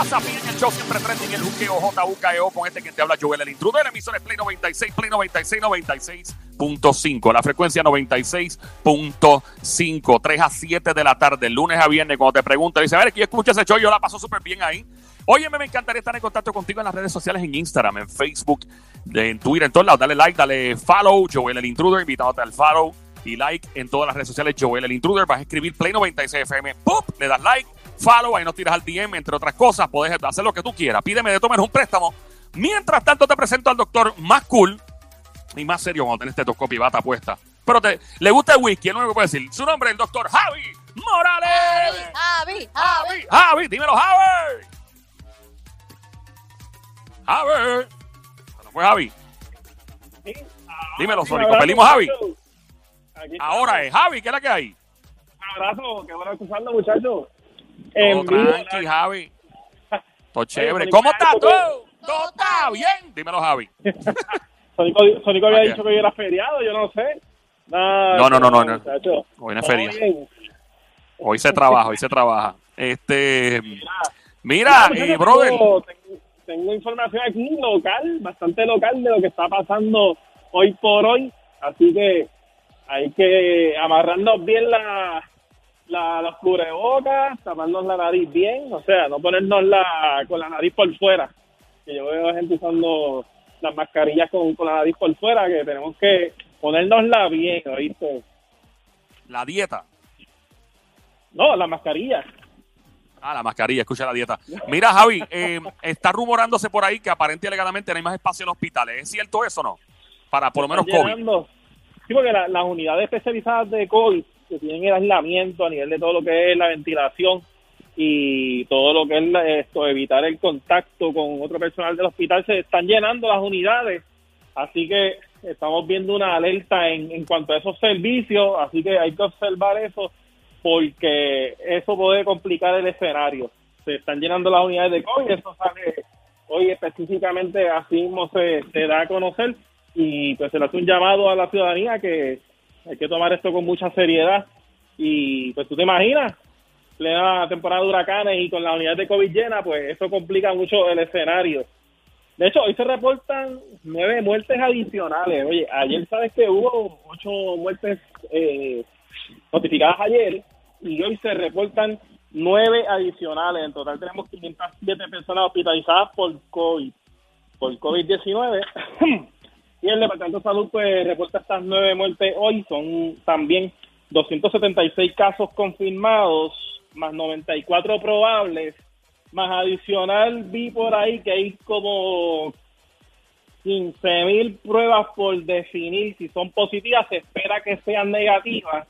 pasa bien el show siempre trending el juqueo JUKEO con este que te habla Joel el intruder emisor es Play 96 Play 96 96.5 la frecuencia 96.5 3 a 7 de la tarde lunes a viernes cuando te preguntan dice a ver que escucha ese show yo la paso súper bien ahí Óyeme, me encantaría estar en contacto contigo en las redes sociales, en Instagram, en Facebook, en Twitter, en todos lados. Dale like, dale follow, Joel el Intruder, invitándote al follow y like en todas las redes sociales, Joel el Intruder. Vas a escribir Play 96 FM, ¡pum! Le das like, follow, ahí nos tiras al DM, entre otras cosas. Puedes hacer lo que tú quieras. Pídeme de tomar un préstamo. Mientras tanto, te presento al doctor más cool y más serio cuando tenés tetoscopio y bata puesta. Pero te, le gusta el whisky, no me puede decir. Su nombre es el doctor Javi Morales. Javi, Javi, Javi, dímelo, Javi. Javi. ¿No fue Javi? Dímelo, Sónico. Pelimos Javi. Ahora es Javi, ¿qué es la que hay? abrazo, qué bueno escucharlo, muchachos. Todo tranqui, Javi. Todo chévere. ¿Cómo estás tú? ¿Todo está bien? Dímelo, Javi. Sónico, Sónico había dicho que hoy era feriado, yo no sé. Nah, No, no, no, no, no. Hoy no es Todo feria. bien. Hoy se trabaja, hoy se trabaja. Este, mira, muchachos, eh, brother. Tengo, tengo- tengo información aquí local, bastante local de lo que está pasando hoy por hoy. Así que hay que amarrarnos bien la, la, los cubrebocas, taparnos la nariz bien, o sea, no ponernos la, con la nariz por fuera. Que yo veo gente usando las mascarillas con, con la nariz por fuera, que tenemos que ponérnosla bien, ¿oíste? La dieta. No, la mascarilla. Ah, la mascarilla, escucha la dieta. Mira, Javi, eh, está rumorándose por ahí que aparentemente alegadamente no hay más espacio en los hospitales. ¿Es cierto eso o no? Para por lo menos COVID. llenando. Sí, porque la- las unidades especializadas de COVID que tienen el aislamiento a nivel de todo lo que es la ventilación y todo lo que es esto, evitar el contacto con otro personal del hospital, se están llenando las unidades. Así que estamos viendo una alerta en, en cuanto a esos servicios, así que hay que observar eso porque eso puede complicar el escenario. Se están llenando las unidades de COVID, eso sale hoy específicamente, así mismo se, se da a conocer y pues se le hace un llamado a la ciudadanía que hay que tomar esto con mucha seriedad y pues tú te imaginas, plena temporada de huracanes y con la unidad de COVID llena, pues eso complica mucho el escenario. De hecho, hoy se reportan nueve muertes adicionales. Oye, ayer sabes que hubo ocho muertes eh, notificadas ayer y hoy se reportan nueve adicionales. En total tenemos 507 personas hospitalizadas por COVID, por COVID-19. y el Departamento de Salud pues reporta estas nueve muertes hoy. Son también 276 casos confirmados, más 94 probables, más adicional vi por ahí que hay como 15 mil pruebas por definir si son positivas, se espera que sean negativas.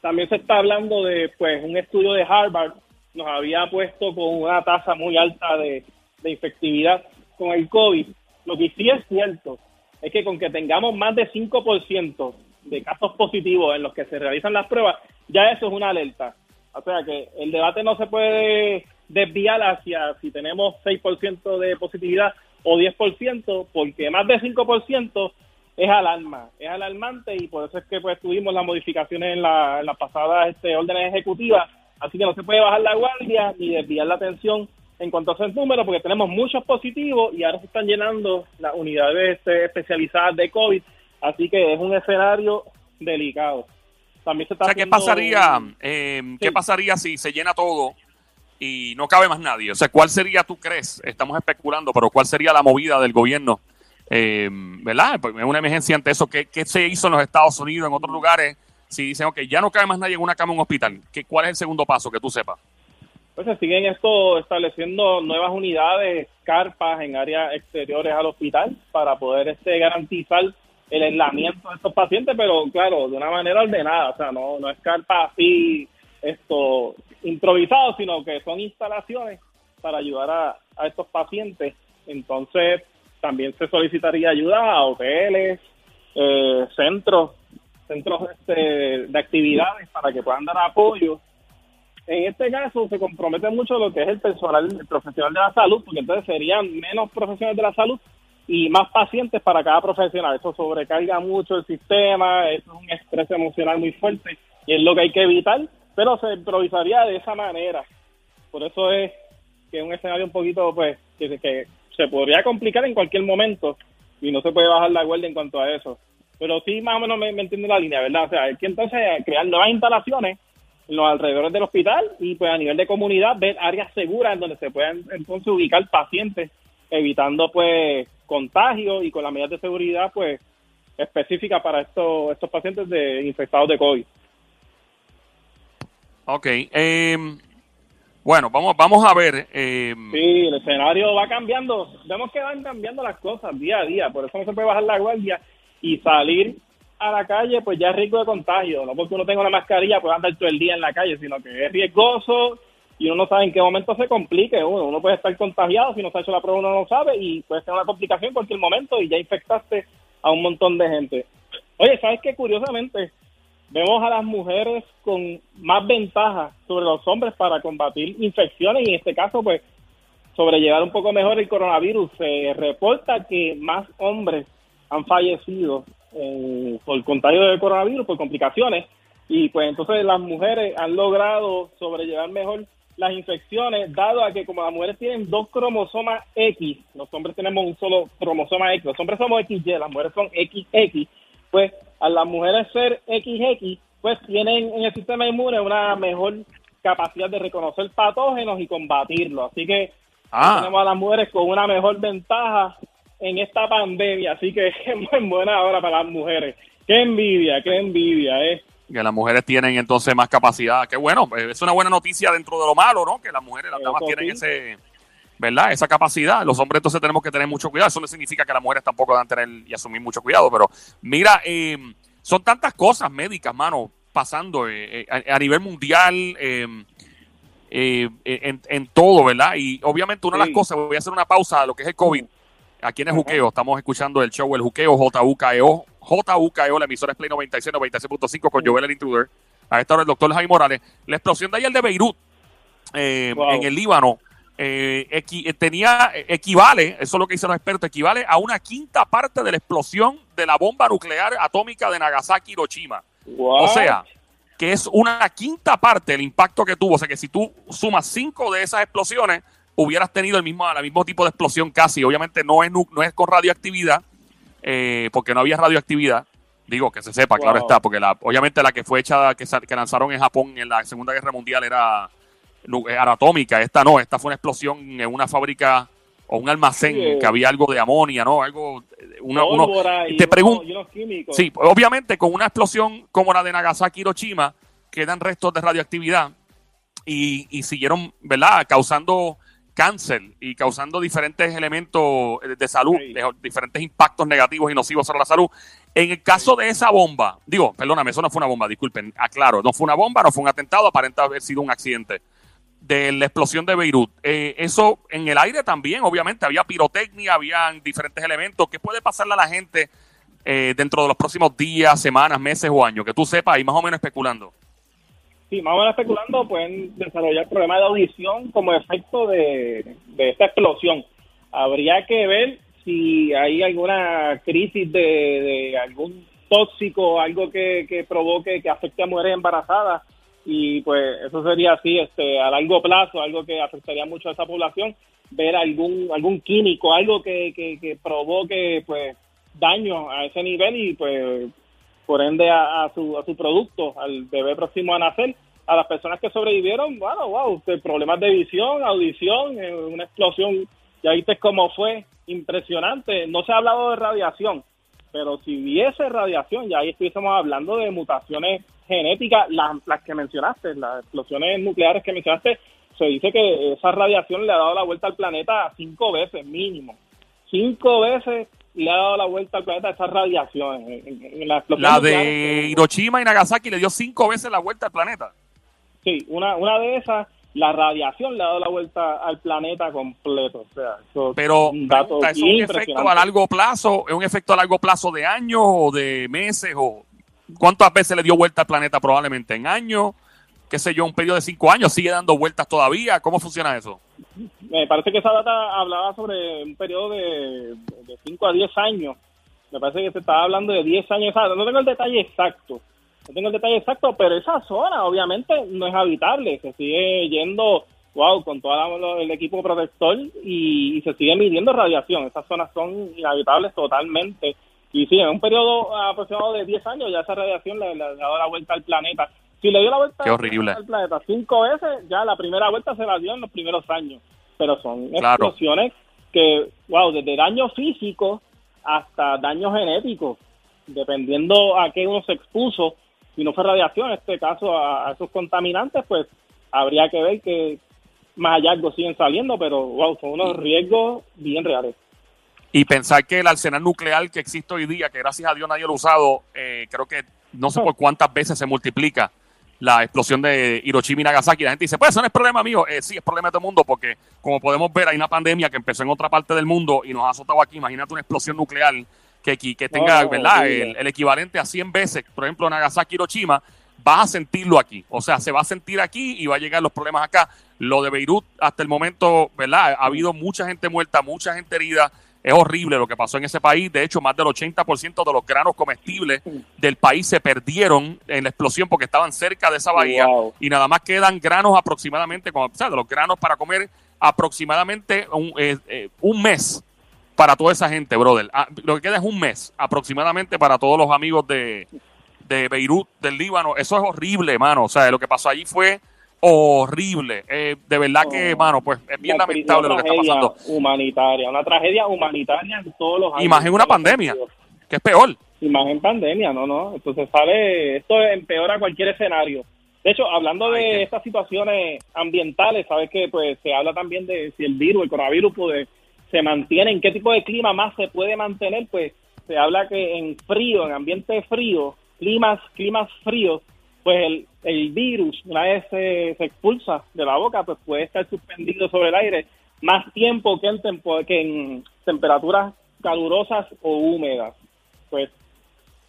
También se está hablando de pues un estudio de Harvard, nos había puesto con una tasa muy alta de, de infectividad con el COVID. Lo que sí es cierto es que con que tengamos más de 5% de casos positivos en los que se realizan las pruebas, ya eso es una alerta. O sea que el debate no se puede desviar hacia si tenemos 6% de positividad o 10%, porque más de 5% es alarma, es alarmante y por eso es que pues tuvimos las modificaciones en, la, las pasadas este, órdenes ejecutivas, así que no se puede bajar la guardia ni desviar la atención en cuanto a esos números, porque tenemos muchos positivos y ahora se están llenando las unidades este, especializadas de COVID, así que es un escenario delicado. También se está O sea, ¿qué pasaría, un- eh, ¿qué pasaría si se llena todo y no cabe más nadie? O sea, ¿cuál sería, tú crees? Estamos especulando, pero ¿cuál sería la movida del gobierno? Eh, ¿Verdad? Pues es una emergencia ante eso. ¿Qué, ¿Qué se hizo en los Estados Unidos, en otros lugares? Si dicen, ok, ya no cabe más nadie en una cama en un hospital, ¿qué, ¿cuál es el segundo paso que tú sepas? Pues se siguen esto estableciendo nuevas unidades, carpas en áreas exteriores al hospital para poder este garantizar el aislamiento de estos pacientes, pero claro, de una manera ordenada, o sea, no, no es carpa así esto improvisado, sino que son instalaciones para ayudar a, a estos pacientes. Entonces, también se solicitaría ayuda a hoteles, eh, centros, centros este, de actividades para que puedan dar apoyo en este caso se compromete mucho lo que es el personal, el profesional de la salud, porque entonces serían menos profesionales de la salud y más pacientes para cada profesional. Eso sobrecarga mucho el sistema, eso es un estrés emocional muy fuerte y es lo que hay que evitar, pero se improvisaría de esa manera. Por eso es que es un escenario un poquito, pues, que, que se podría complicar en cualquier momento y no se puede bajar la guardia en cuanto a eso. Pero sí, más o menos me, me entiende la línea, ¿verdad? O sea, hay que entonces crear nuevas instalaciones los alrededores del hospital y pues a nivel de comunidad ver áreas seguras en donde se puedan entonces ubicar pacientes evitando pues contagios y con las medidas de seguridad pues específicas para estos estos pacientes de infectados de COVID. Ok, eh, bueno, vamos vamos a ver. Eh, sí, el escenario va cambiando, vemos que van cambiando las cosas día a día, por eso no se puede bajar la guardia y salir a la calle, pues ya es riesgo de contagio. No porque uno tenga una mascarilla, puede andar todo el día en la calle, sino que es riesgoso y uno no sabe en qué momento se complique. Uno, uno puede estar contagiado, si no se ha hecho la prueba uno no sabe y puede ser una complicación en cualquier momento y ya infectaste a un montón de gente. Oye, ¿sabes qué? Curiosamente, vemos a las mujeres con más ventajas sobre los hombres para combatir infecciones y en este caso, pues, sobrellevar un poco mejor el coronavirus. Se reporta que más hombres han fallecido eh, por contagio de coronavirus, por complicaciones, y pues entonces las mujeres han logrado sobrellevar mejor las infecciones, dado a que como las mujeres tienen dos cromosomas X, los hombres tenemos un solo cromosoma X, los hombres somos XY, las mujeres son XX, pues a las mujeres ser XX, pues tienen en el sistema inmune una mejor capacidad de reconocer patógenos y combatirlos. Así que ah. tenemos a las mujeres con una mejor ventaja en esta pandemia, así que es muy buena hora para las mujeres. Qué envidia, qué envidia, ¿eh? Que las mujeres tienen entonces más capacidad. Qué bueno, pues, es una buena noticia dentro de lo malo, ¿no? Que las mujeres, las damas tienen ese, ¿verdad? Esa capacidad. Los hombres entonces tenemos que tener mucho cuidado. Eso no significa que las mujeres tampoco deben tener y asumir mucho cuidado, pero mira, eh, son tantas cosas médicas, mano, pasando eh, eh, a, nivel mundial. en, todo, ¿verdad? Y obviamente una de las cosas, voy a hacer una pausa a lo que es el COVID, Aquí en el Juqueo estamos escuchando el show El Juqueo JUKEO. JUKEO, la emisora es Play 96, 96.5 con Joel el Intruder. A esta hora el doctor Jaime Morales. La explosión de ayer de Beirut, eh, en el Líbano, eh, eh, tenía, equivale, eso es lo que dicen los expertos, equivale a una quinta parte de la explosión de la bomba nuclear atómica de Nagasaki Hiroshima. O sea, que es una quinta parte del impacto que tuvo. O sea, que si tú sumas cinco de esas explosiones, hubieras tenido el mismo, el mismo tipo de explosión casi. Obviamente no es, no es con radioactividad, eh, porque no había radioactividad. Digo, que se sepa, claro está, porque la, obviamente la que fue hecha, que, que lanzaron en Japón en la Segunda Guerra Mundial era, era atómica. Esta no, esta fue una explosión en una fábrica o un almacén que había algo de amonia, ¿no? Algo, una, uno, te pregunto, sí, obviamente con una explosión como la de Nagasaki Hiroshima quedan restos de radioactividad y, y siguieron, ¿verdad? Causando cáncer y causando diferentes elementos de salud, diferentes impactos negativos y nocivos sobre la salud. En el caso de esa bomba, digo, perdóname, eso no fue una bomba, disculpen, aclaro, no fue una bomba, no fue un atentado, aparenta haber sido un accidente de la explosión de Beirut. Eh, eso en el aire también, obviamente, había pirotecnia, había diferentes elementos. ¿Qué puede pasarle a la gente eh, dentro de los próximos días, semanas, meses o años? Que tú sepas, y más o menos especulando. Sí, más o menos especulando, pueden desarrollar problemas de audición como efecto de, esta explosión. Habría que ver si hay alguna crisis de, algún tóxico, algo que, que, provoque, que afecte a mujeres embarazadas. Y pues eso sería así, este, a largo plazo, algo que afectaría mucho a esa población, ver algún, algún químico, algo que, que provoque pues daño a ese nivel y pues por ende a, su, a su producto, al bebé próximo a nacer. A las personas que sobrevivieron, bueno, wow, problemas de visión, audición, eh, una explosión, ya viste cómo fue, impresionante. No se ha hablado de radiación, pero si hubiese radiación, ya ahí estuviésemos hablando de mutaciones genéticas, las, las que mencionaste, las explosiones nucleares que mencionaste, se dice que esa radiación le ha dado la vuelta al planeta cinco veces mínimo. Cinco veces le ha dado la vuelta al planeta esa radiación. En, la, de Hiroshima y Nagasaki le dio cinco veces la vuelta al planeta. Sí, una, una de esas, la radiación le ha dado la vuelta al planeta completo. O sea, Pero un ¿es un efecto a largo plazo? ¿Es un efecto a largo plazo de años o de meses? o ¿Cuántas veces le dio vuelta al planeta? Probablemente en años, qué sé yo, un periodo de cinco años, sigue dando vueltas todavía. ¿Cómo funciona eso? Me parece que esa data hablaba sobre un periodo de, de 5 a 10 años. Me parece que se estaba hablando de 10 años. No tengo el detalle exacto. No tengo el detalle exacto, pero esa zona obviamente no es habitable. Se sigue yendo wow, con todo el equipo protector y, se sigue midiendo radiación. Esas zonas son inhabitables totalmente. Y sí, en un periodo aproximado de 10 años ya esa radiación le, le, ha dado la vuelta al planeta. Si le dio la vuelta al planeta cinco veces, ya la primera vuelta se la dio en los primeros años. Pero son explosiones que, wow, desde daño físico hasta daño genético, dependiendo a qué uno se expuso. Si no fue radiación, en este caso a esos contaminantes, pues habría que ver que más hallazgos siguen saliendo, pero wow, son unos riesgos bien reales. Y pensar que el arsenal nuclear que existe hoy día, que gracias a Dios nadie lo ha usado, eh, creo que no sé por cuántas veces se multiplica la explosión de Hiroshima y Nagasaki. La gente dice, pues eso no es problema mío. Eh, sí, es problema de todo el mundo porque, como podemos ver, hay una pandemia que empezó en otra parte del mundo y nos ha azotado aquí. Imagínate una explosión nuclear que, que tenga ¿verdad? El, el, equivalente a 100 veces, por ejemplo, Nagasaki Hiroshima vas a sentirlo aquí. O sea, se va a sentir aquí y va a llegar los problemas acá. Lo de Beirut, hasta el momento, ¿verdad? Ha habido mucha gente muerta, mucha gente herida. Es horrible lo que pasó en ese país. De hecho, más del 80% de los granos comestibles del país se perdieron en la explosión porque estaban cerca de esa bahía. Y nada más quedan granos aproximadamente, o sea, de los granos para comer aproximadamente un, eh, eh, un mes para toda esa gente, brother. Ah, lo que queda es un mes aproximadamente para todos los amigos de, de Beirut, del Líbano. Eso es horrible, mano. O sea, lo que pasó allí fue horrible. Eh, de verdad que, mano, pues es bien lamentable lo que está pasando. Humanitaria, una tragedia humanitaria en todos los años. Imagen una pandemia, que es peor. Imagen pandemia, no, no. Entonces sale, esto empeora cualquier escenario. De hecho, hablando de estas situaciones ambientales, sabes que pues se habla también de si el virus, el coronavirus, pues, se mantiene, en qué tipo de clima más se puede mantener, pues se habla que en frío, en ambiente frío, climas, climas fríos, pues el, el virus, una vez se, expulsa de la boca, pues puede estar suspendido sobre el aire más tiempo que en, que en temperaturas calurosas o húmedas. Pues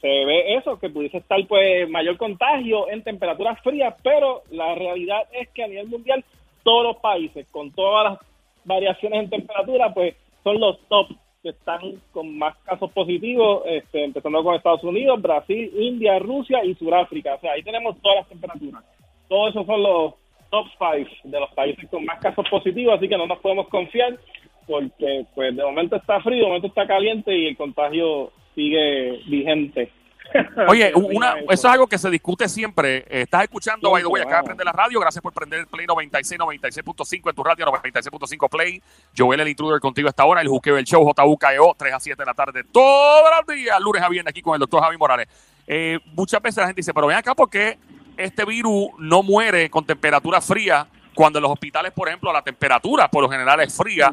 se ve eso, que pudiese estar pues mayor contagio en temperaturas frías, pero la realidad es que a nivel mundial todos los países con todas las variaciones en temperatura pues son los top que están con más casos positivos, este, empezando con Estados Unidos, Brasil, India, Rusia y Sudáfrica. O sea, ahí tenemos todas las temperaturas. Todos esos son los top five de los países con más casos positivos, así que no nos podemos confiar porque pues de momento está frío, de momento está caliente y el contagio sigue vigente. Oye, una, eso es algo que se discute siempre. Estás escuchando, by the way, acá de prender la radio. Gracias por prender el Play 96, 96.5 en tu radio, 96.5 Play. Joel, el intruder contigo a esta hora. El Juqueo, el show, JUKEO, 3 a 7 de la tarde, todos los días, lunes a viernes, aquí con el doctor Javi Morales. Eh, muchas veces la gente dice, pero ven acá, ¿por qué este virus no muere con temperatura fría cuando en los hospitales, por ejemplo, la temperatura por lo general es fría?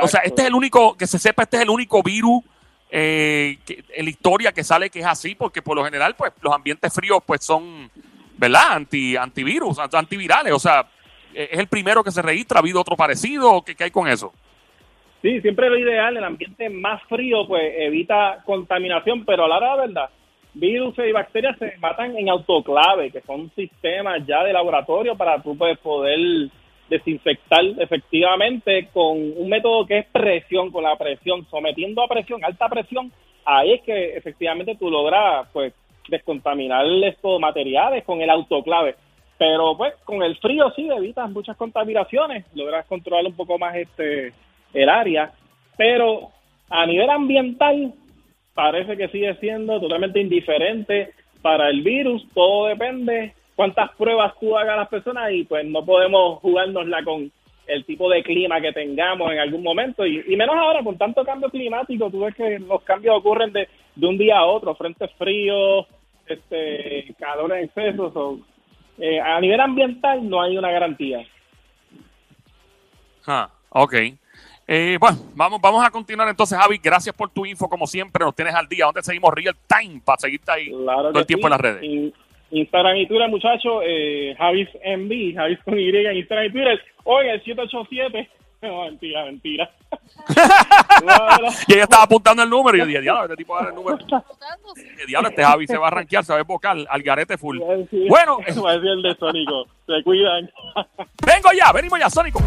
o sea, este es el único, que se sepa, este es el único virus eh, en la historia que sale que es así, porque por lo general, pues los ambientes fríos pues son, ¿verdad? Anti, antivirus, antivirales, o sea, eh, es el primero que se registra, ¿ha habido otro parecido? ¿Qué, qué hay con eso? Sí, siempre lo ideal, el ambiente más frío pues evita contaminación, pero a la hora de verdad, virus y bacterias se matan en autoclave, que son sistemas ya de laboratorio para tú pues, poder desinfectar efectivamente con un método que es presión, con la presión, sometiendo a presión, alta presión, ahí es que efectivamente tú logras pues descontaminar estos materiales con el autoclave. Pero pues con el frío sí evitas muchas contaminaciones, logras controlar un poco más este el área, pero a nivel ambiental parece que sigue siendo totalmente indiferente para el virus, todo depende cuántas pruebas tú hagas a las personas y pues no podemos jugárnosla con el tipo de clima que tengamos en algún momento y, menos ahora con tanto cambio climático, tú ves que los cambios ocurren de, de un día a otro, frentes fríos, este, calor en exceso, eh, a nivel ambiental no hay una garantía. Ah, ok. Eh, bueno, vamos, vamos a continuar entonces, Javi. Gracias por tu info, como siempre. Nos tienes al día. donde seguimos real time para seguirte ahí todo el tiempo en las redes? Instagram y Twitter, muchachos, eh, Javis MB, Javis con Y en Instagram y Twitter, hoy el 787. No, mentira, mentira. y ella estaba apuntando el número y yo dije, diablo, este tipo va a dar el número. diablo, este Javi se va a arranquear, se va a vocal al garete full. Bueno. Va a decir el de Sónico. Se cuidan. Vengo ya, venimos ya, Sónico.